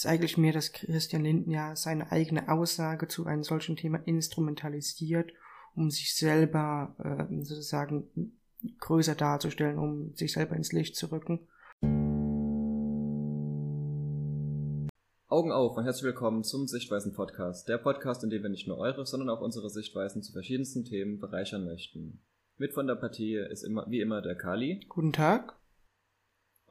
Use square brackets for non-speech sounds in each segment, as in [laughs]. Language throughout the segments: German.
ist eigentlich mehr, dass Christian Linden ja seine eigene Aussage zu einem solchen Thema instrumentalisiert, um sich selber äh, sozusagen größer darzustellen, um sich selber ins Licht zu rücken. Augen auf und herzlich willkommen zum Sichtweisen Podcast. Der Podcast, in dem wir nicht nur eure, sondern auch unsere Sichtweisen zu verschiedensten Themen bereichern möchten. Mit von der Partie ist immer, wie immer der Kali. Guten Tag.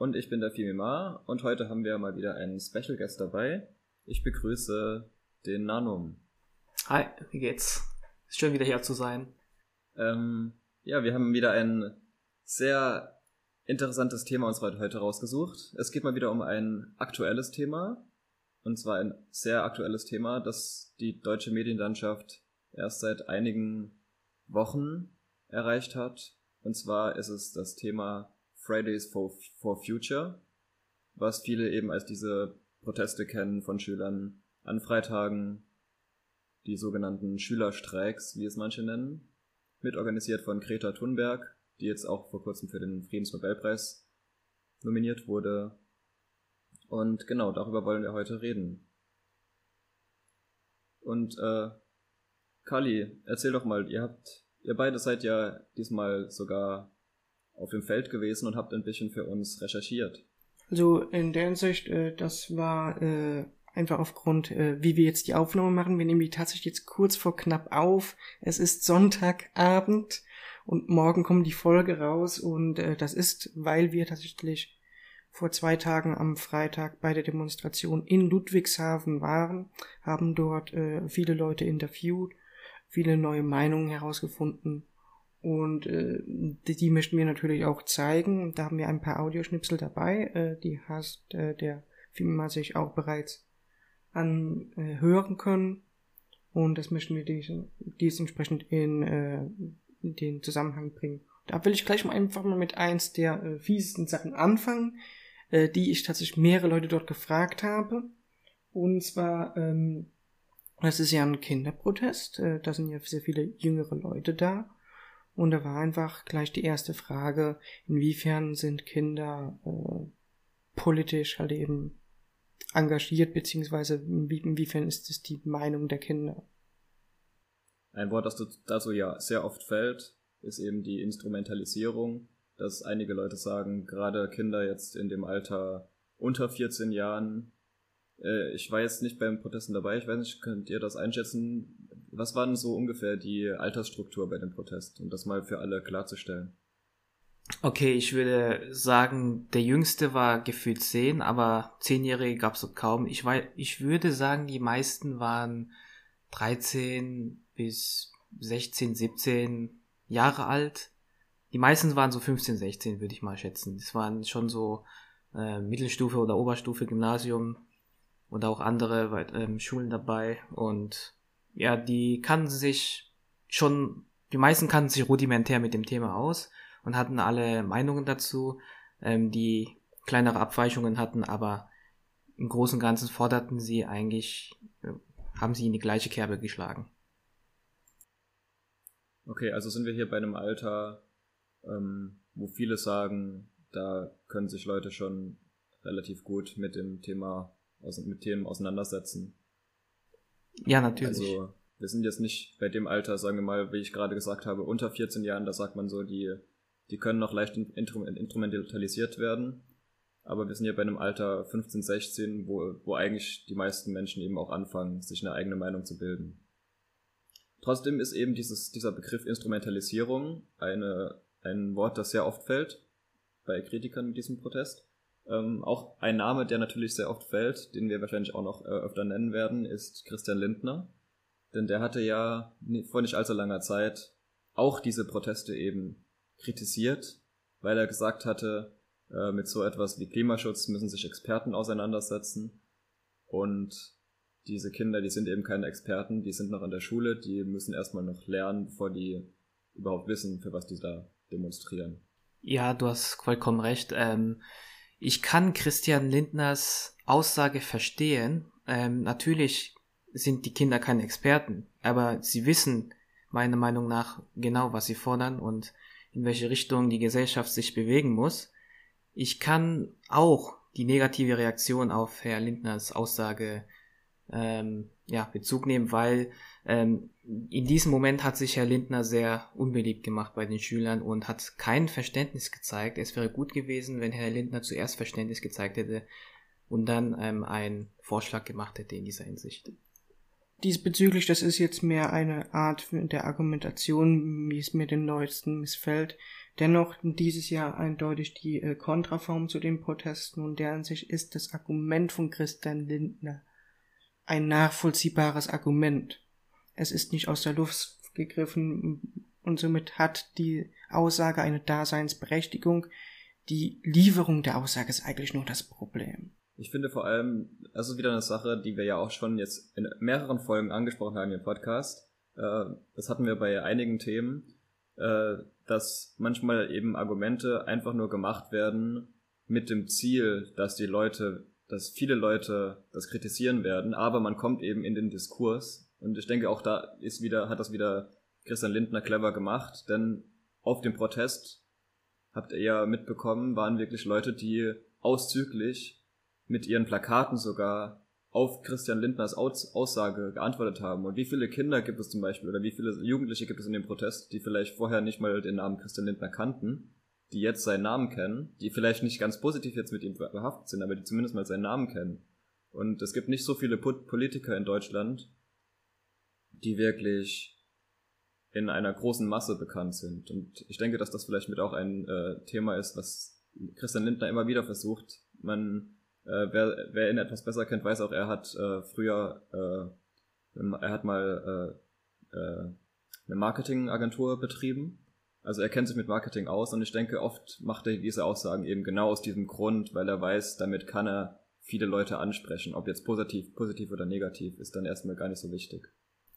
Und ich bin der Fimimar und heute haben wir mal wieder einen Special Guest dabei. Ich begrüße den Nanum. Hi, wie geht's? Ist schön wieder hier zu sein. Ähm, ja, wir haben wieder ein sehr interessantes Thema uns heute rausgesucht. Es geht mal wieder um ein aktuelles Thema. Und zwar ein sehr aktuelles Thema, das die deutsche Medienlandschaft erst seit einigen Wochen erreicht hat. Und zwar ist es das Thema Fridays for, for Future, was viele eben als diese Proteste kennen von Schülern an Freitagen, die sogenannten Schülerstreiks, wie es manche nennen, mitorganisiert von Greta Thunberg, die jetzt auch vor kurzem für den Friedensnobelpreis nominiert wurde. Und genau, darüber wollen wir heute reden. Und äh, Kali, erzähl doch mal, ihr habt, ihr beide seid ja diesmal sogar auf dem Feld gewesen und habt ein bisschen für uns recherchiert. Also in der Hinsicht, äh, das war äh, einfach aufgrund, äh, wie wir jetzt die Aufnahme machen. Wir nehmen die tatsächlich jetzt kurz vor knapp auf. Es ist Sonntagabend und morgen kommt die Folge raus und äh, das ist, weil wir tatsächlich vor zwei Tagen am Freitag bei der Demonstration in Ludwigshafen waren, haben dort äh, viele Leute interviewt, viele neue Meinungen herausgefunden und äh, die, die möchten wir natürlich auch zeigen. Da haben wir ein paar Audioschnipsel dabei. Äh, die hast äh, der Filmer sich auch bereits anhören äh, können. Und das möchten wir dies, dies entsprechend in, äh, den Zusammenhang bringen. Da will ich gleich mal einfach mal mit eins der äh, fiesesten Sachen anfangen, äh, die ich tatsächlich mehrere Leute dort gefragt habe. Und zwar, ähm, das ist ja ein Kinderprotest. Äh, da sind ja sehr viele jüngere Leute da. Und da war einfach gleich die erste Frage, inwiefern sind Kinder äh, politisch halt eben engagiert, beziehungsweise inwiefern ist es die Meinung der Kinder? Ein Wort, das dazu ja sehr oft fällt, ist eben die Instrumentalisierung, dass einige Leute sagen, gerade Kinder jetzt in dem Alter unter 14 Jahren, äh, ich war jetzt nicht beim Protesten dabei, ich weiß nicht, könnt ihr das einschätzen, was war denn so ungefähr die Altersstruktur bei dem Protest, um das mal für alle klarzustellen? Okay, ich würde sagen, der jüngste war gefühlt zehn, aber zehnjährige gab es kaum. Ich, weiß, ich würde sagen, die meisten waren 13 bis 16, 17 Jahre alt. Die meisten waren so 15, 16, würde ich mal schätzen. Das waren schon so äh, Mittelstufe oder Oberstufe, Gymnasium und auch andere äh, Schulen dabei. Und ja, die kannten sich schon, die meisten kannten sich rudimentär mit dem Thema aus und hatten alle Meinungen dazu, ähm, die kleinere Abweichungen hatten, aber im Großen und Ganzen forderten sie eigentlich, äh, haben sie in die gleiche Kerbe geschlagen. Okay, also sind wir hier bei einem Alter, ähm, wo viele sagen, da können sich Leute schon relativ gut mit dem Thema, mit Themen auseinandersetzen. Ja, natürlich. Also wir sind jetzt nicht bei dem Alter, sagen wir mal, wie ich gerade gesagt habe, unter 14 Jahren, da sagt man so, die, die können noch leicht instrumentalisiert werden. Aber wir sind ja bei einem Alter 15, 16, wo, wo eigentlich die meisten Menschen eben auch anfangen, sich eine eigene Meinung zu bilden. Trotzdem ist eben dieses, dieser Begriff Instrumentalisierung eine, ein Wort, das sehr oft fällt bei Kritikern mit diesem Protest. Ähm, auch ein Name, der natürlich sehr oft fällt, den wir wahrscheinlich auch noch äh, öfter nennen werden, ist Christian Lindner. Denn der hatte ja vor nicht allzu langer Zeit auch diese Proteste eben kritisiert, weil er gesagt hatte, äh, mit so etwas wie Klimaschutz müssen sich Experten auseinandersetzen. Und diese Kinder, die sind eben keine Experten, die sind noch in der Schule, die müssen erstmal noch lernen, bevor die überhaupt wissen, für was die da demonstrieren. Ja, du hast vollkommen recht. Ähm, ich kann Christian Lindners Aussage verstehen. Ähm, natürlich sind die Kinder keine Experten, aber sie wissen meiner Meinung nach genau, was sie fordern und in welche Richtung die Gesellschaft sich bewegen muss. Ich kann auch die negative Reaktion auf Herr Lindners Aussage ähm, ja, Bezug nehmen, weil ähm, in diesem Moment hat sich Herr Lindner sehr unbeliebt gemacht bei den Schülern und hat kein Verständnis gezeigt. Es wäre gut gewesen, wenn Herr Lindner zuerst Verständnis gezeigt hätte und dann ähm, einen Vorschlag gemacht hätte in dieser Hinsicht. Diesbezüglich, das ist jetzt mehr eine Art der Argumentation, wie es mir den Neuesten missfällt. Dennoch dieses Jahr eindeutig die äh, Kontraform zu den Protesten und deren sich ist das Argument von Christian Lindner ein nachvollziehbares Argument. Es ist nicht aus der Luft gegriffen und somit hat die Aussage eine Daseinsberechtigung. Die Lieferung der Aussage ist eigentlich nur das Problem. Ich finde vor allem, das ist wieder eine Sache, die wir ja auch schon jetzt in mehreren Folgen angesprochen haben im Podcast. Äh, das hatten wir bei einigen Themen, äh, dass manchmal eben Argumente einfach nur gemacht werden mit dem Ziel, dass die Leute dass viele Leute das kritisieren werden, aber man kommt eben in den Diskurs. Und ich denke, auch da ist wieder, hat das wieder Christian Lindner clever gemacht, denn auf dem Protest, habt ihr ja mitbekommen, waren wirklich Leute, die auszüglich mit ihren Plakaten sogar auf Christian Lindners Aussage geantwortet haben. Und wie viele Kinder gibt es zum Beispiel oder wie viele Jugendliche gibt es in dem Protest, die vielleicht vorher nicht mal den Namen Christian Lindner kannten die jetzt seinen Namen kennen, die vielleicht nicht ganz positiv jetzt mit ihm behaftet sind, aber die zumindest mal seinen Namen kennen. Und es gibt nicht so viele Politiker in Deutschland, die wirklich in einer großen Masse bekannt sind. Und ich denke, dass das vielleicht mit auch ein äh, Thema ist, was Christian Lindner immer wieder versucht. Man, äh, wer, wer ihn etwas besser kennt, weiß auch, er hat äh, früher, äh, er hat mal äh, äh, eine Marketingagentur betrieben also er kennt sich mit Marketing aus und ich denke, oft macht er diese Aussagen eben genau aus diesem Grund, weil er weiß, damit kann er viele Leute ansprechen. Ob jetzt positiv, positiv oder negativ, ist dann erstmal gar nicht so wichtig.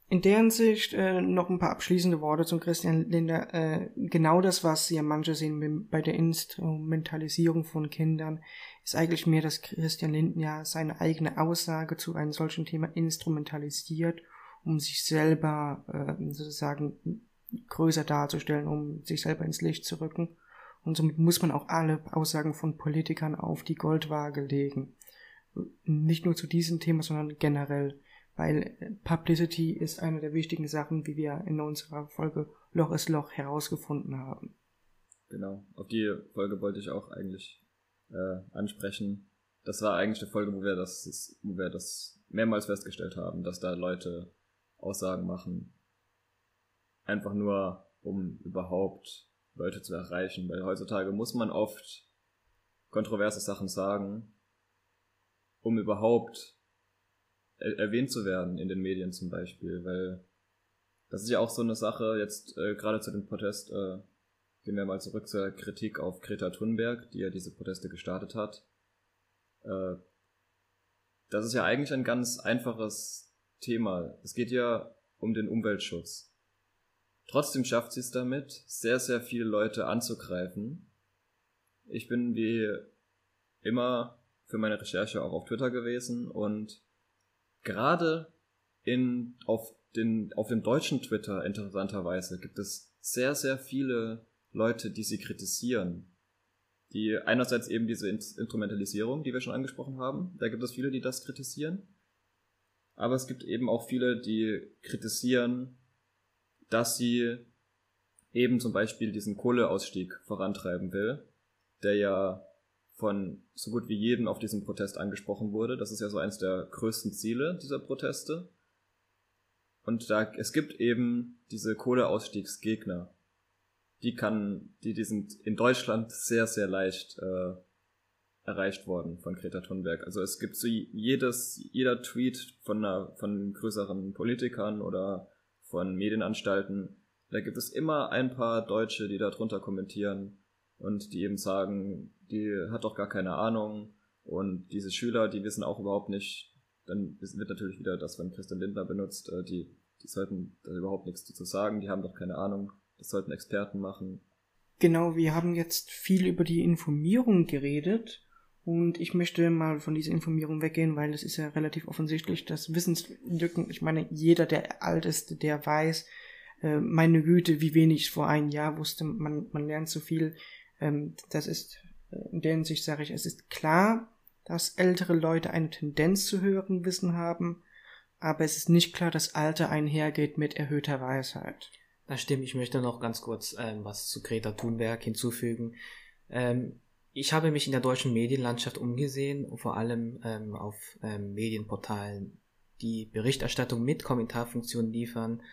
In der Hinsicht äh, noch ein paar abschließende Worte zum Christian Linder. Äh, genau das, was ja manche sehen bei der Instrumentalisierung von Kindern, ist eigentlich mehr, dass Christian Linden ja seine eigene Aussage zu einem solchen Thema instrumentalisiert, um sich selber äh, sozusagen größer darzustellen, um sich selber ins Licht zu rücken. Und somit muss man auch alle Aussagen von Politikern auf die Goldwaage legen. Nicht nur zu diesem Thema, sondern generell. Weil Publicity ist eine der wichtigen Sachen, wie wir in unserer Folge Loch ist Loch herausgefunden haben. Genau, auf die Folge wollte ich auch eigentlich äh, ansprechen. Das war eigentlich eine Folge, wo wir das, wo wir das mehrmals festgestellt haben, dass da Leute Aussagen machen, einfach nur, um überhaupt Leute zu erreichen, weil heutzutage muss man oft kontroverse Sachen sagen, um überhaupt er erwähnt zu werden in den Medien zum Beispiel, weil das ist ja auch so eine Sache, jetzt äh, gerade zu dem Protest, äh, gehen wir mal zurück zur Kritik auf Greta Thunberg, die ja diese Proteste gestartet hat. Äh, das ist ja eigentlich ein ganz einfaches Thema. Es geht ja um den Umweltschutz. Trotzdem schafft sie es damit, sehr, sehr viele Leute anzugreifen. Ich bin wie immer für meine Recherche auch auf Twitter gewesen und gerade in, auf, den, auf dem deutschen Twitter interessanterweise gibt es sehr, sehr viele Leute, die sie kritisieren. Die einerseits eben diese Instrumentalisierung, die wir schon angesprochen haben, da gibt es viele, die das kritisieren. Aber es gibt eben auch viele, die kritisieren, dass sie eben zum Beispiel diesen Kohleausstieg vorantreiben will, der ja von so gut wie jedem auf diesem Protest angesprochen wurde. Das ist ja so eines der größten Ziele dieser Proteste. Und da, es gibt eben diese Kohleausstiegsgegner. Die kann, die, die sind in Deutschland sehr, sehr leicht äh, erreicht worden von Greta Thunberg. Also es gibt so jedes, jeder Tweet von einer, von größeren Politikern oder von Medienanstalten. Da gibt es immer ein paar Deutsche, die darunter kommentieren und die eben sagen, die hat doch gar keine Ahnung. Und diese Schüler, die wissen auch überhaupt nicht, dann wird natürlich wieder das von Christian Lindner benutzt, äh, die, die sollten da überhaupt nichts dazu sagen, die haben doch keine Ahnung, das sollten Experten machen. Genau, wir haben jetzt viel über die Informierung geredet und ich möchte mal von dieser Informierung weggehen, weil es ist ja relativ offensichtlich, dass Wissenslücken, ich meine, jeder, der alt ist, der weiß, äh, meine Güte, wie wenig ich vor einem Jahr wusste, man, man lernt so viel. Ähm, das ist, äh, in der Hinsicht sage ich, es ist klar, dass ältere Leute eine Tendenz zu höheren Wissen haben, aber es ist nicht klar, dass Alter einhergeht mit erhöhter Weisheit. Das stimmt, ich möchte noch ganz kurz ähm, was zu Greta Thunberg hinzufügen. Ähm, ich habe mich in der deutschen Medienlandschaft umgesehen, vor allem ähm, auf ähm, Medienportalen, die Berichterstattung mit Kommentarfunktionen liefern.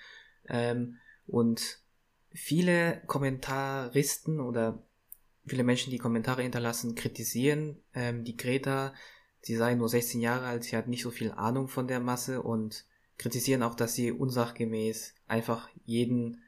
Ähm, und viele Kommentaristen oder viele Menschen, die Kommentare hinterlassen, kritisieren ähm, die Greta. Sie sei nur 16 Jahre alt, sie hat nicht so viel Ahnung von der Masse und kritisieren auch, dass sie unsachgemäß einfach jeden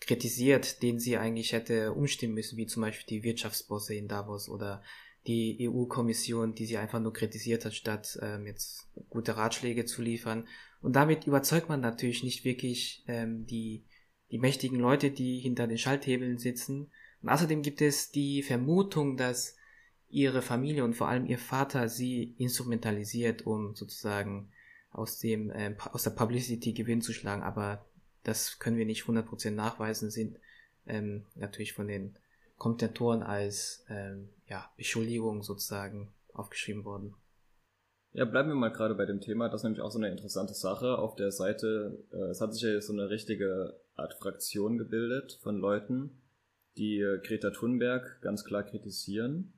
kritisiert, den sie eigentlich hätte umstimmen müssen, wie zum Beispiel die Wirtschaftsbosse in Davos oder die EU-Kommission, die sie einfach nur kritisiert hat, statt ähm, jetzt gute Ratschläge zu liefern. Und damit überzeugt man natürlich nicht wirklich ähm, die, die mächtigen Leute, die hinter den Schalthebeln sitzen. Und außerdem gibt es die Vermutung, dass ihre Familie und vor allem ihr Vater sie instrumentalisiert, um sozusagen aus dem äh, aus der Publicity Gewinn zu schlagen. Aber das können wir nicht 100% nachweisen, sind ähm, natürlich von den Kommentatoren als ähm, ja, Beschuldigung sozusagen aufgeschrieben worden. Ja, bleiben wir mal gerade bei dem Thema. Das ist nämlich auch so eine interessante Sache. Auf der Seite, äh, es hat sich ja so eine richtige Art Fraktion gebildet von Leuten, die äh, Greta Thunberg ganz klar kritisieren.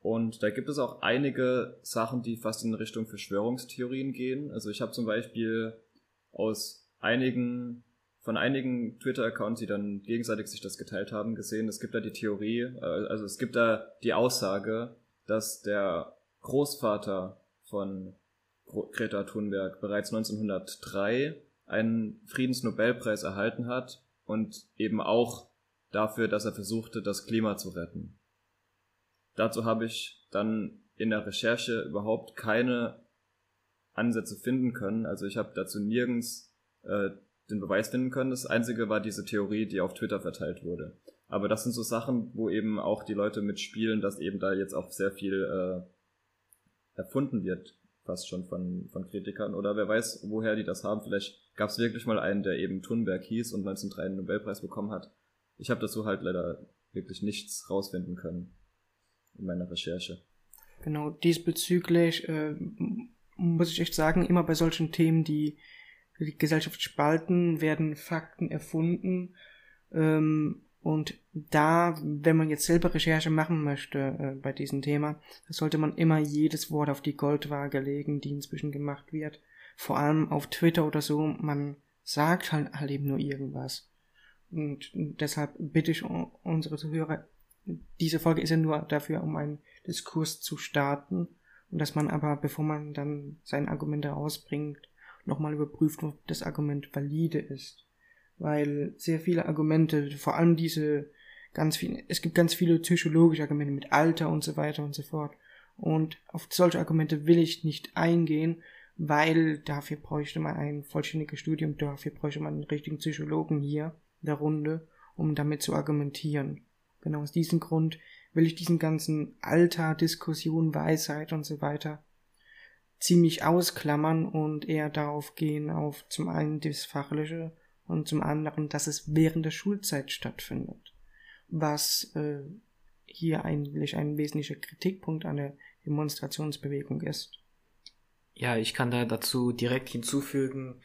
Und da gibt es auch einige Sachen, die fast in Richtung Verschwörungstheorien gehen. Also ich habe zum Beispiel aus einigen, von einigen Twitter-Accounts, die dann gegenseitig sich das geteilt haben, gesehen. Es gibt da die Theorie, äh, also es gibt da die Aussage, dass der Großvater von Greta Thunberg bereits 1903 einen Friedensnobelpreis erhalten hat und eben auch dafür, dass er versuchte, das Klima zu retten. Dazu habe ich dann in der Recherche überhaupt keine Ansätze finden können. Also ich habe dazu nirgends äh, den Beweis finden können. Das einzige war diese Theorie, die auf Twitter verteilt wurde. Aber das sind so Sachen, wo eben auch die Leute mitspielen, dass eben da jetzt auch sehr viel äh, erfunden wird, fast schon von, von Kritikern. Oder wer weiß, woher die das haben. Vielleicht gab es wirklich mal einen, der eben Thunberg hieß und 1903 einen Nobelpreis bekommen hat. Ich habe dazu halt leider wirklich nichts rausfinden können in meiner Recherche. Genau, diesbezüglich äh, muss ich echt sagen, immer bei solchen Themen, die die Gesellschaft spalten, werden Fakten erfunden. Ähm, und da, wenn man jetzt selber Recherche machen möchte äh, bei diesem Thema, sollte man immer jedes Wort auf die Goldwaage legen, die inzwischen gemacht wird. Vor allem auf Twitter oder so, man sagt halt, halt eben nur irgendwas. Und deshalb bitte ich unsere Zuhörer, diese Folge ist ja nur dafür, um einen Diskurs zu starten. Und dass man aber, bevor man dann seine Argumente rausbringt, nochmal überprüft, ob das Argument valide ist. Weil sehr viele Argumente, vor allem diese ganz viele, es gibt ganz viele psychologische Argumente mit Alter und so weiter und so fort. Und auf solche Argumente will ich nicht eingehen, weil dafür bräuchte man ein vollständiges Studium, dafür bräuchte man einen richtigen Psychologen hier in der Runde, um damit zu argumentieren. Genau aus diesem Grund will ich diesen ganzen Alter, Diskussion, Weisheit und so weiter ziemlich ausklammern und eher darauf gehen, auf zum einen das Fachliche und zum anderen, dass es während der Schulzeit stattfindet. Was äh, hier eigentlich ein wesentlicher Kritikpunkt an der Demonstrationsbewegung ist. Ja, ich kann da dazu direkt hinzufügen,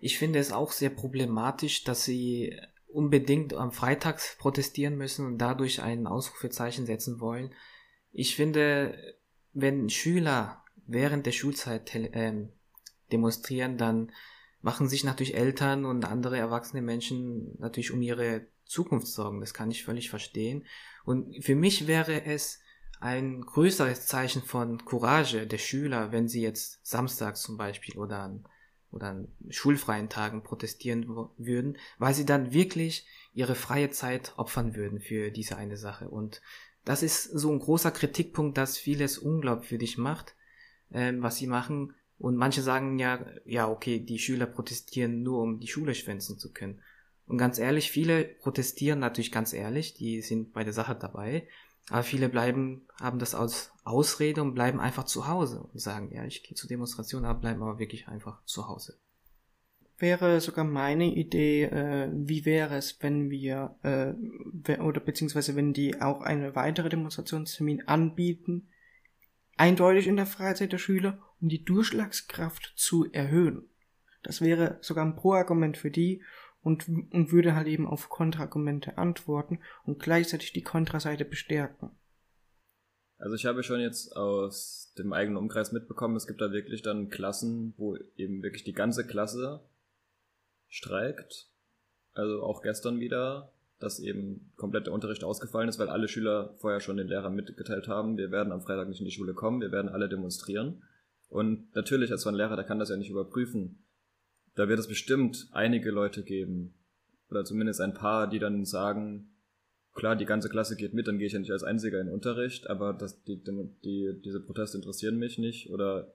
ich finde es auch sehr problematisch, dass sie unbedingt am Freitag protestieren müssen und dadurch ein Ausrufezeichen setzen wollen. Ich finde, wenn Schüler während der Schulzeit ähm, demonstrieren, dann machen sich natürlich Eltern und andere erwachsene Menschen natürlich um ihre Zukunft sorgen. Das kann ich völlig verstehen. Und für mich wäre es ein größeres Zeichen von Courage der Schüler, wenn sie jetzt samstags zum Beispiel oder an, oder an schulfreien Tagen protestieren würden, weil sie dann wirklich ihre freie Zeit opfern würden für diese eine Sache. Und das ist so ein großer Kritikpunkt, das vieles unglaubwürdig macht ähm, was sie machen. Und manche sagen ja, ja, okay, die Schüler protestieren nur, um die Schule schwänzen zu können. Und ganz ehrlich, viele protestieren natürlich ganz ehrlich, die sind bei der Sache dabei. Aber viele bleiben, haben das als Ausrede und bleiben einfach zu Hause und sagen, ja, ich gehe zur Demonstration, aber bleiben aber wirklich einfach zu Hause. Wäre sogar meine Idee, äh, wie wäre es, wenn wir, äh, oder beziehungsweise wenn die auch eine weitere Demonstrationstermin anbieten, eindeutig in der Freizeit der Schüler, um die Durchschlagskraft zu erhöhen. Das wäre sogar ein Pro-Argument für die und, und würde halt eben auf Kontraargumente antworten und gleichzeitig die Kontraseite bestärken. Also ich habe schon jetzt aus dem eigenen Umkreis mitbekommen, es gibt da wirklich dann Klassen, wo eben wirklich die ganze Klasse streikt. Also auch gestern wieder, dass eben komplett der Unterricht ausgefallen ist, weil alle Schüler vorher schon den Lehrern mitgeteilt haben, wir werden am Freitag nicht in die Schule kommen, wir werden alle demonstrieren. Und natürlich, als so ein Lehrer, der kann das ja nicht überprüfen. Da wird es bestimmt einige Leute geben, oder zumindest ein paar, die dann sagen, klar, die ganze Klasse geht mit, dann gehe ich ja nicht als Einziger in den Unterricht, aber das, die, die, diese Proteste interessieren mich nicht oder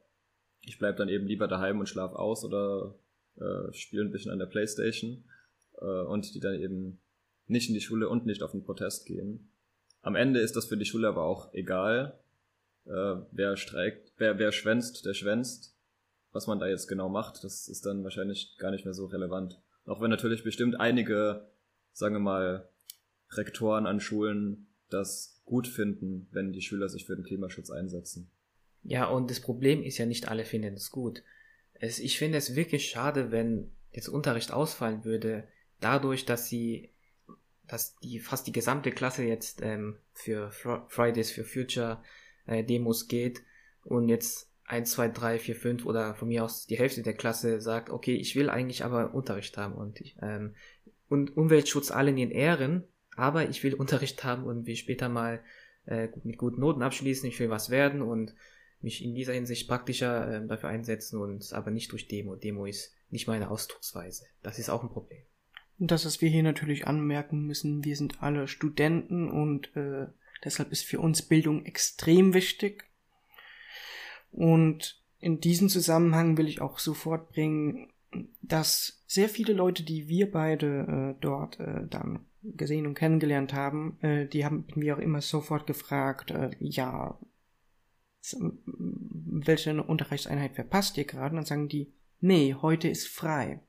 ich bleibe dann eben lieber daheim und schlaf aus oder äh, spiele ein bisschen an der Playstation äh, und die dann eben nicht in die Schule und nicht auf den Protest gehen. Am Ende ist das für die Schule aber auch egal, äh, wer streikt, wer, wer schwänzt, der schwänzt. Was man da jetzt genau macht, das ist dann wahrscheinlich gar nicht mehr so relevant. Auch wenn natürlich bestimmt einige, sagen wir mal, Rektoren an Schulen das gut finden, wenn die Schüler sich für den Klimaschutz einsetzen. Ja, und das Problem ist ja nicht alle finden es gut. Es, ich finde es wirklich schade, wenn jetzt Unterricht ausfallen würde, dadurch, dass sie, dass die fast die gesamte Klasse jetzt ähm, für Fridays for Future äh, Demos geht und jetzt 1, 2, 3, 4, 5 oder von mir aus die Hälfte der Klasse sagt, okay, ich will eigentlich aber Unterricht haben und, ich, ähm, und Umweltschutz allen in Ehren, aber ich will [laughs] Unterricht haben und will später mal äh, mit guten Noten abschließen, ich will was werden und mich in dieser Hinsicht praktischer äh, dafür einsetzen und aber nicht durch Demo. Demo ist nicht meine Ausdrucksweise. Das ist auch ein Problem. Das, was wir hier natürlich anmerken müssen, wir sind alle Studenten und äh, deshalb ist für uns Bildung extrem wichtig. Und in diesem Zusammenhang will ich auch sofort bringen, dass sehr viele Leute, die wir beide äh, dort äh, dann gesehen und kennengelernt haben, äh, die haben mir auch immer sofort gefragt, äh, ja, welche Unterrichtseinheit verpasst ihr gerade? Und dann sagen die, nee, heute ist frei.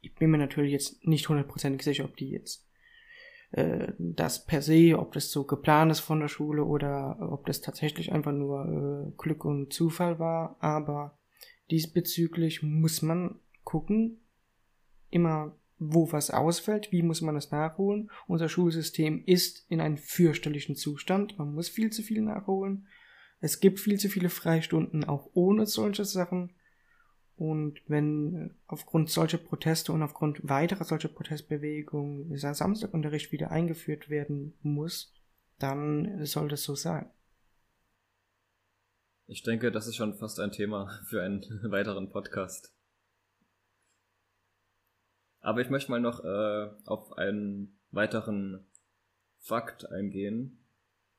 Ich bin mir natürlich jetzt nicht hundertprozentig sicher, ob die jetzt äh, das per se, ob das so geplant ist von der Schule oder ob das tatsächlich einfach nur äh, Glück und Zufall war. Aber diesbezüglich muss man gucken, immer wo was ausfällt, wie muss man das nachholen. Unser Schulsystem ist in einem fürchterlichen Zustand. Man muss viel zu viel nachholen. Es gibt viel zu viele Freistunden auch ohne solche Sachen. Und wenn aufgrund solcher Proteste und aufgrund weiterer solcher Protestbewegungen dieser Samstagunterricht wieder eingeführt werden muss, dann soll das so sein. Ich denke, das ist schon fast ein Thema [laughs] für einen [laughs] weiteren Podcast. Aber ich möchte mal noch äh, auf einen weiteren Fakt eingehen,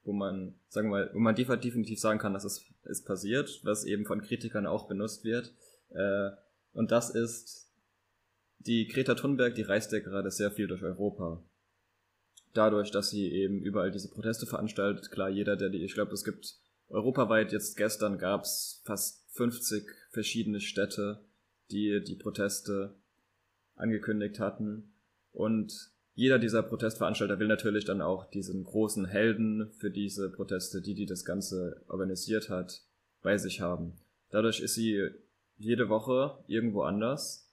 wo man, sagen wir mal, wo man definitiv sagen kann, dass es ist passiert, was eben von Kritikern auch benutzt wird. Äh, und das ist, die Greta Thunberg, die reist ja gerade sehr viel durch Europa. Dadurch, dass sie eben überall diese Proteste veranstaltet, klar, jeder, der die, ich glaube, es gibt europaweit jetzt gestern gab's fast 50 verschiedene Städte, die die Proteste angekündigt hatten. Und jeder dieser Protestveranstalter will natürlich dann auch diesen großen Helden für diese Proteste, die die das Ganze organisiert hat, bei sich haben. Dadurch ist sie jede Woche irgendwo anders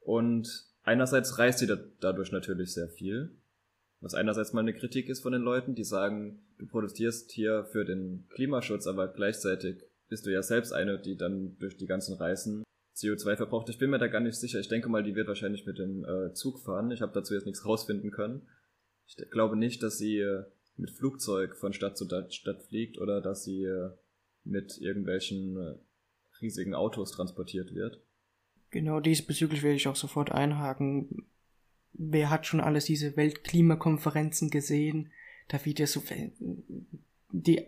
und einerseits reist sie da dadurch natürlich sehr viel, was einerseits mal eine Kritik ist von den Leuten, die sagen, du protestierst hier für den Klimaschutz, aber gleichzeitig bist du ja selbst eine, die dann durch die ganzen Reisen CO2 verbraucht. Ich bin mir da gar nicht sicher. Ich denke mal, die wird wahrscheinlich mit dem äh, Zug fahren. Ich habe dazu jetzt nichts rausfinden können. Ich glaube nicht, dass sie äh, mit Flugzeug von Stadt zu Stadt fliegt oder dass sie äh, mit irgendwelchen riesigen Autos transportiert wird. Genau diesbezüglich werde ich auch sofort einhaken. Wer hat schon alles diese Weltklimakonferenzen gesehen? Da wird ja so die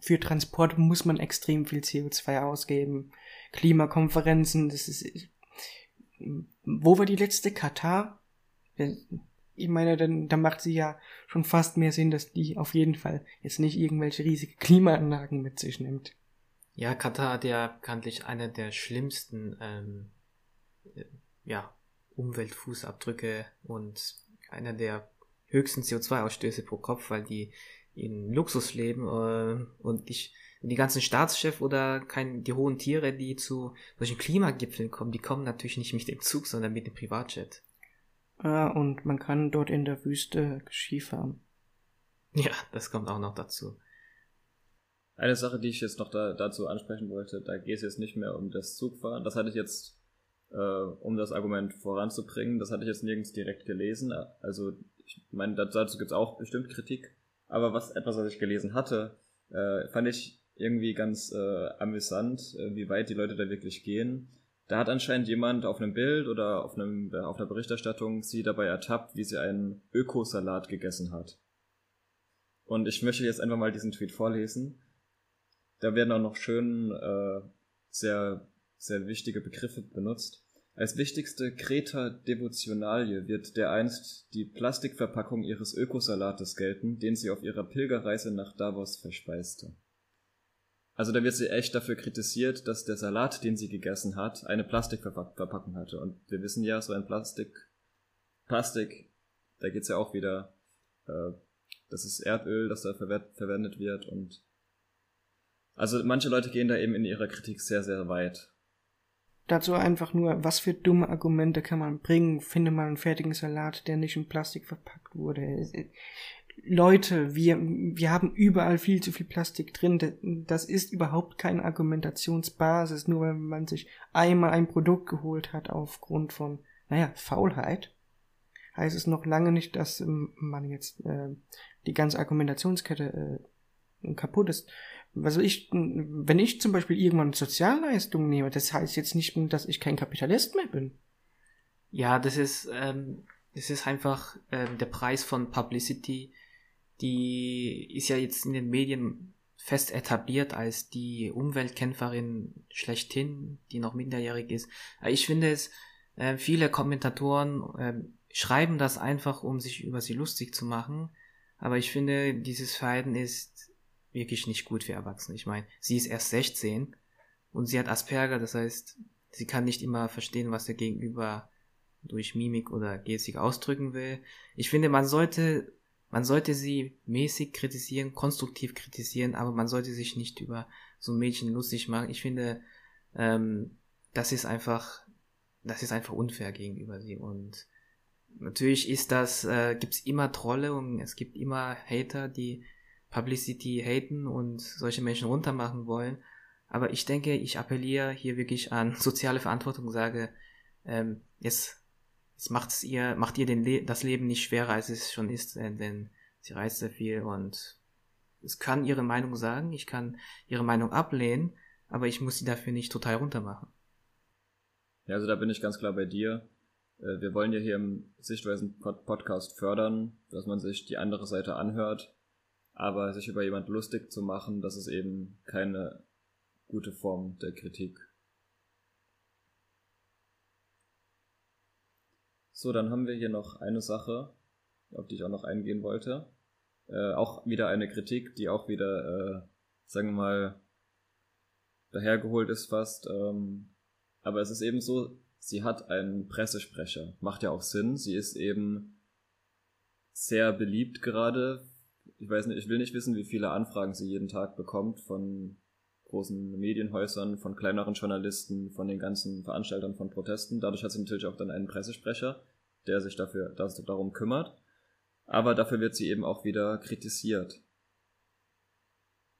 für Transport muss man extrem viel CO2 ausgeben. Klimakonferenzen, das ist, wo war die letzte Katar? Ich meine, dann, dann macht sie ja schon fast mehr Sinn, dass die auf jeden Fall jetzt nicht irgendwelche riesige Klimaanlagen mit sich nimmt. Ja, Katar hat ja bekanntlich einer der schlimmsten ähm, äh, ja, Umweltfußabdrücke und einer der höchsten CO2-Ausstöße pro Kopf, weil die in Luxus leben äh, und ich die ganzen Staatschefs oder kein, die hohen Tiere, die zu solchen Klimagipfeln kommen, die kommen natürlich nicht mit dem Zug, sondern mit dem Privatjet. Ah, und man kann dort in der Wüste Skifahren. Ja, das kommt auch noch dazu. Eine Sache, die ich jetzt noch da, dazu ansprechen wollte, da geht es jetzt nicht mehr um das Zugfahren. Das hatte ich jetzt, äh, um das Argument voranzubringen, das hatte ich jetzt nirgends direkt gelesen. Also, ich meine, dazu gibt es auch bestimmt Kritik. Aber was etwas, was ich gelesen hatte, äh, fand ich irgendwie ganz äh, amüsant, äh, wie weit die Leute da wirklich gehen. Da hat anscheinend jemand auf einem Bild oder auf, einem, äh, auf einer Berichterstattung sie dabei ertappt, wie sie einen Ökosalat gegessen hat. Und ich möchte jetzt einfach mal diesen Tweet vorlesen. Da werden auch noch schön äh, sehr, sehr wichtige Begriffe benutzt. Als wichtigste Kreta-Devotionalie wird dereinst die Plastikverpackung ihres Ökosalates gelten, den sie auf ihrer Pilgerreise nach Davos verspeiste. Also da wird sie echt dafür kritisiert, dass der Salat, den sie gegessen hat, eine Plastikverpackung hatte. Und wir wissen ja, so ein Plastik, Plastik, da geht's ja auch wieder, äh, das ist Erdöl, das da ver verwendet wird. Und also manche Leute gehen da eben in ihrer Kritik sehr, sehr weit. Dazu einfach nur, was für dumme Argumente kann man bringen? Finde mal einen fertigen Salat, der nicht in Plastik verpackt wurde. Leute, wir, wir haben überall viel zu viel Plastik drin. Das ist überhaupt keine Argumentationsbasis, nur weil man sich einmal ein Produkt geholt hat aufgrund von, naja, Faulheit. Heißt es noch lange nicht, dass ähm, man jetzt äh, die ganze Argumentationskette äh, kaputt ist. Also ich, wenn ich zum Beispiel irgendwann Sozialleistungen nehme, das heißt jetzt nicht, dass ich kein Kapitalist mehr bin. Ja, das ist, ähm, das ist einfach ähm, der Preis von Publicity die ist ja jetzt in den Medien fest etabliert als die Umweltkämpferin schlechthin, die noch minderjährig ist. Ich finde es, äh, viele Kommentatoren äh, schreiben das einfach, um sich über sie lustig zu machen. Aber ich finde, dieses Verhalten ist wirklich nicht gut für Erwachsene. Ich meine, sie ist erst 16 und sie hat Asperger, das heißt, sie kann nicht immer verstehen, was der Gegenüber durch Mimik oder Gestik ausdrücken will. Ich finde, man sollte man sollte sie mäßig kritisieren, konstruktiv kritisieren, aber man sollte sich nicht über so ein Mädchen lustig machen. Ich finde, ähm, das ist einfach, das ist einfach unfair gegenüber sie. Und natürlich ist das, äh, gibt's immer Trolle und es gibt immer Hater, die Publicity haten und solche Menschen runtermachen wollen. Aber ich denke, ich appelliere hier wirklich an [laughs] soziale Verantwortung sage, ähm, jetzt es macht's ihr, macht ihr den Le das Leben nicht schwerer, als es schon ist, äh, denn sie reist sehr viel und es kann ihre Meinung sagen, ich kann ihre Meinung ablehnen, aber ich muss sie dafür nicht total runtermachen. Ja, also da bin ich ganz klar bei dir. Äh, wir wollen ja hier im Sichtweisen-Podcast fördern, dass man sich die andere Seite anhört, aber sich über jemand lustig zu machen, das ist eben keine gute Form der Kritik. So, dann haben wir hier noch eine Sache, auf die ich auch noch eingehen wollte. Äh, auch wieder eine Kritik, die auch wieder, äh, sagen wir mal, dahergeholt ist fast. Ähm, aber es ist eben so, sie hat einen Pressesprecher. Macht ja auch Sinn. Sie ist eben sehr beliebt gerade. Ich weiß nicht, ich will nicht wissen, wie viele Anfragen sie jeden Tag bekommt von großen Medienhäusern, von kleineren Journalisten, von den ganzen Veranstaltern von Protesten. Dadurch hat sie natürlich auch dann einen Pressesprecher, der sich dafür das, darum kümmert. Aber dafür wird sie eben auch wieder kritisiert.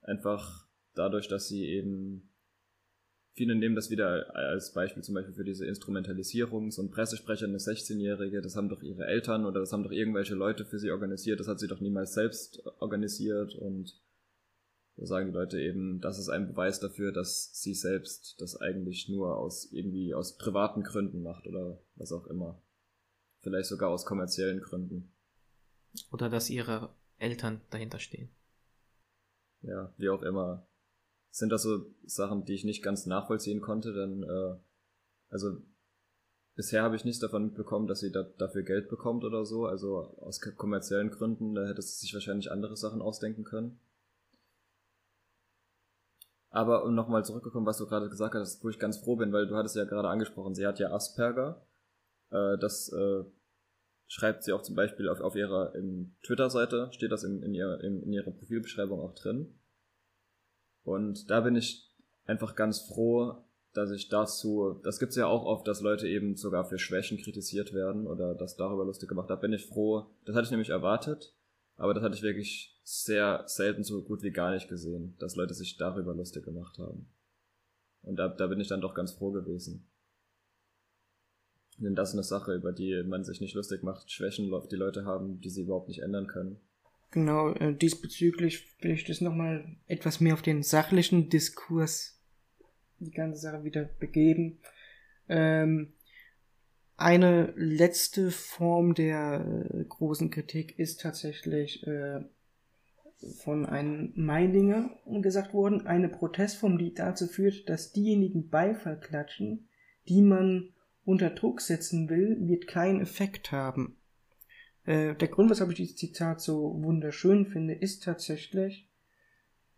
Einfach dadurch, dass sie eben Viele nehmen das wieder als Beispiel zum Beispiel für diese Instrumentalisierung. So ein Pressesprecher, eine 16-Jährige, das haben doch ihre Eltern oder das haben doch irgendwelche Leute für sie organisiert. Das hat sie doch niemals selbst organisiert und da sagen die Leute eben, das ist ein Beweis dafür, dass sie selbst das eigentlich nur aus irgendwie aus privaten Gründen macht oder was auch immer. Vielleicht sogar aus kommerziellen Gründen. Oder dass ihre Eltern dahinter stehen. Ja, wie auch immer. Sind das so Sachen, die ich nicht ganz nachvollziehen konnte, denn äh, also bisher habe ich nichts davon mitbekommen, dass sie da, dafür Geld bekommt oder so. Also aus kommerziellen Gründen, da hätte sie sich wahrscheinlich andere Sachen ausdenken können. Aber um nochmal zurückgekommen, was du gerade gesagt hast, wo ich ganz froh bin, weil du hattest ja gerade angesprochen, sie hat ja Asperger. Äh, das äh, schreibt sie auch zum Beispiel auf, auf ihrer Twitter-Seite, steht das in, in, ihr, in, in ihrer Profilbeschreibung auch drin. Und da bin ich einfach ganz froh, dass ich dazu, das gibt's ja auch oft, dass Leute eben sogar für Schwächen kritisiert werden oder das darüber lustig gemacht hat, bin ich froh. Das hatte ich nämlich erwartet, aber das hatte ich wirklich sehr selten so gut wie gar nicht gesehen, dass Leute sich darüber lustig gemacht haben. Und da, da bin ich dann doch ganz froh gewesen. Denn das ist eine Sache, über die man sich nicht lustig macht, Schwächen, die Leute haben, die sie überhaupt nicht ändern können. Genau, äh, diesbezüglich will ich das nochmal etwas mehr auf den sachlichen Diskurs die ganze Sache wieder begeben. Ähm, eine letzte Form der äh, großen Kritik ist tatsächlich äh, von einem Meilinger gesagt worden, eine Protestform, die dazu führt, dass diejenigen Beifall klatschen, die man unter Druck setzen will, wird keinen Effekt haben. Äh, der Grund, weshalb ich dieses Zitat so wunderschön finde, ist tatsächlich,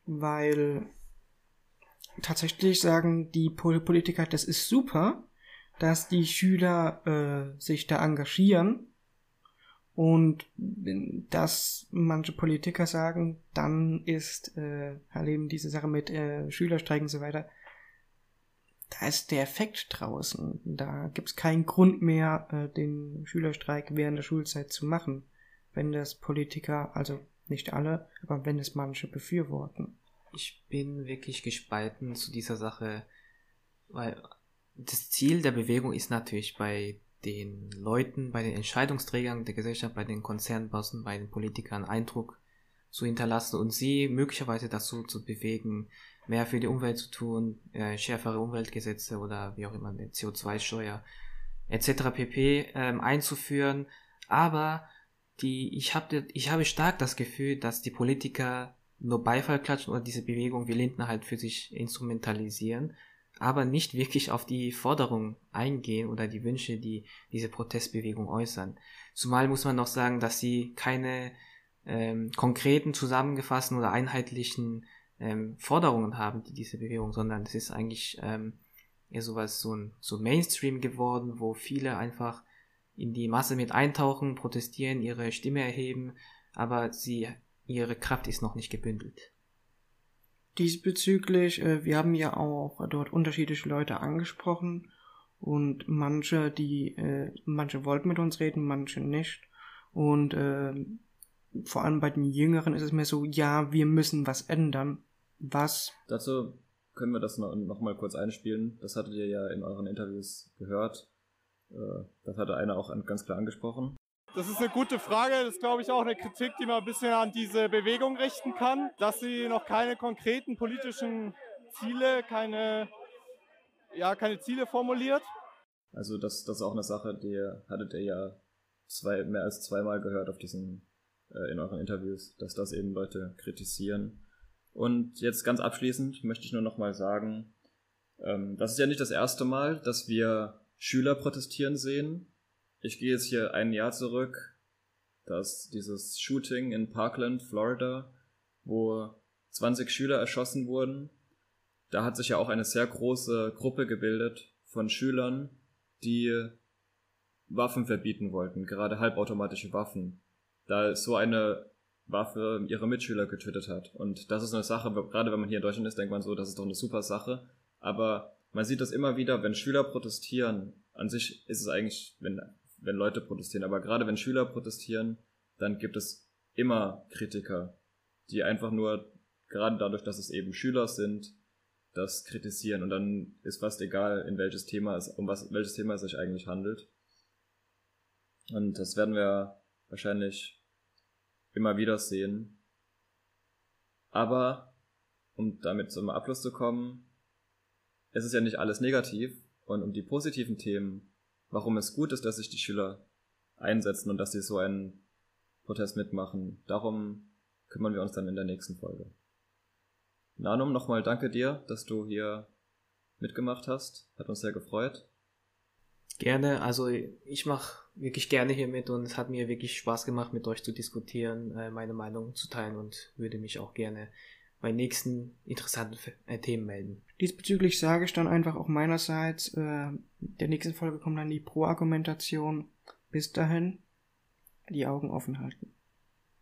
weil tatsächlich sagen die Politiker, das ist super, dass die Schüler äh, sich da engagieren. Und wenn das manche Politiker sagen, dann ist äh, halt eben diese Sache mit äh, Schülerstreiken und so weiter, da ist der Effekt draußen. Da gibt's keinen Grund mehr, äh, den Schülerstreik während der Schulzeit zu machen, wenn das Politiker, also nicht alle, aber wenn es manche befürworten. Ich bin wirklich gespalten zu dieser Sache, weil das Ziel der Bewegung ist natürlich bei den Leuten, bei den Entscheidungsträgern der Gesellschaft, bei den Konzernbossen, bei den Politikern Eindruck zu hinterlassen und sie möglicherweise dazu zu bewegen, mehr für die Umwelt zu tun, äh, schärfere Umweltgesetze oder wie auch immer eine CO2-Steuer etc. pp. Ähm, einzuführen. Aber die, ich habe ich habe stark das Gefühl, dass die Politiker nur Beifall klatschen oder diese Bewegung wie Lindner halt für sich instrumentalisieren, aber nicht wirklich auf die Forderungen eingehen oder die Wünsche, die diese Protestbewegung äußern. Zumal muss man noch sagen, dass sie keine ähm, konkreten, zusammengefassten oder einheitlichen ähm, Forderungen haben, die diese Bewegung, sondern es ist eigentlich ähm, eher sowas so ein so Mainstream geworden, wo viele einfach in die Masse mit eintauchen, protestieren, ihre Stimme erheben, aber sie ihre Kraft ist noch nicht gebündelt. Diesbezüglich, äh, wir haben ja auch dort unterschiedliche Leute angesprochen und manche, die, äh, manche wollten mit uns reden, manche nicht. Und äh, vor allem bei den Jüngeren ist es mehr so, ja, wir müssen was ändern. Was? Dazu können wir das noch, noch mal kurz einspielen. Das hattet ihr ja in euren Interviews gehört. Äh, das hatte einer auch ganz klar angesprochen. Das ist eine gute Frage. Das ist, glaube ich, auch eine Kritik, die man ein bisschen an diese Bewegung richten kann, dass sie noch keine konkreten politischen Ziele, keine, ja, keine Ziele formuliert. Also das, das ist auch eine Sache, die hattet ihr ja zwei, mehr als zweimal gehört auf diesen, äh, in euren Interviews, dass das eben Leute kritisieren. Und jetzt ganz abschließend möchte ich nur noch mal sagen, ähm, das ist ja nicht das erste Mal, dass wir Schüler protestieren sehen. Ich gehe jetzt hier ein Jahr zurück, dass dieses Shooting in Parkland, Florida, wo 20 Schüler erschossen wurden, da hat sich ja auch eine sehr große Gruppe gebildet von Schülern, die Waffen verbieten wollten, gerade halbautomatische Waffen, da so eine Waffe ihre Mitschüler getötet hat. Und das ist eine Sache, gerade wenn man hier in Deutschland ist, denkt man so, das ist doch eine super Sache. Aber man sieht das immer wieder, wenn Schüler protestieren. An sich ist es eigentlich, wenn wenn Leute protestieren. Aber gerade wenn Schüler protestieren, dann gibt es immer Kritiker, die einfach nur, gerade dadurch, dass es eben Schüler sind, das kritisieren. Und dann ist fast egal, in welches Thema es, um was, welches Thema es sich eigentlich handelt. Und das werden wir wahrscheinlich immer wieder sehen. Aber, um damit zum Abschluss zu kommen, es ist ja nicht alles negativ. Und um die positiven Themen warum es gut ist, dass sich die Schüler einsetzen und dass sie so einen Protest mitmachen. Darum kümmern wir uns dann in der nächsten Folge. Nanum, nochmal danke dir, dass du hier mitgemacht hast. Hat uns sehr gefreut. Gerne, also ich mache wirklich gerne hier mit und es hat mir wirklich Spaß gemacht, mit euch zu diskutieren, äh, meine Meinung zu teilen und würde mich auch gerne bei nächsten interessanten äh, Themen melden. Diesbezüglich sage ich dann einfach auch meinerseits, äh, der nächsten Folge kommt dann die Pro-Argumentation. Bis dahin, die Augen offen halten.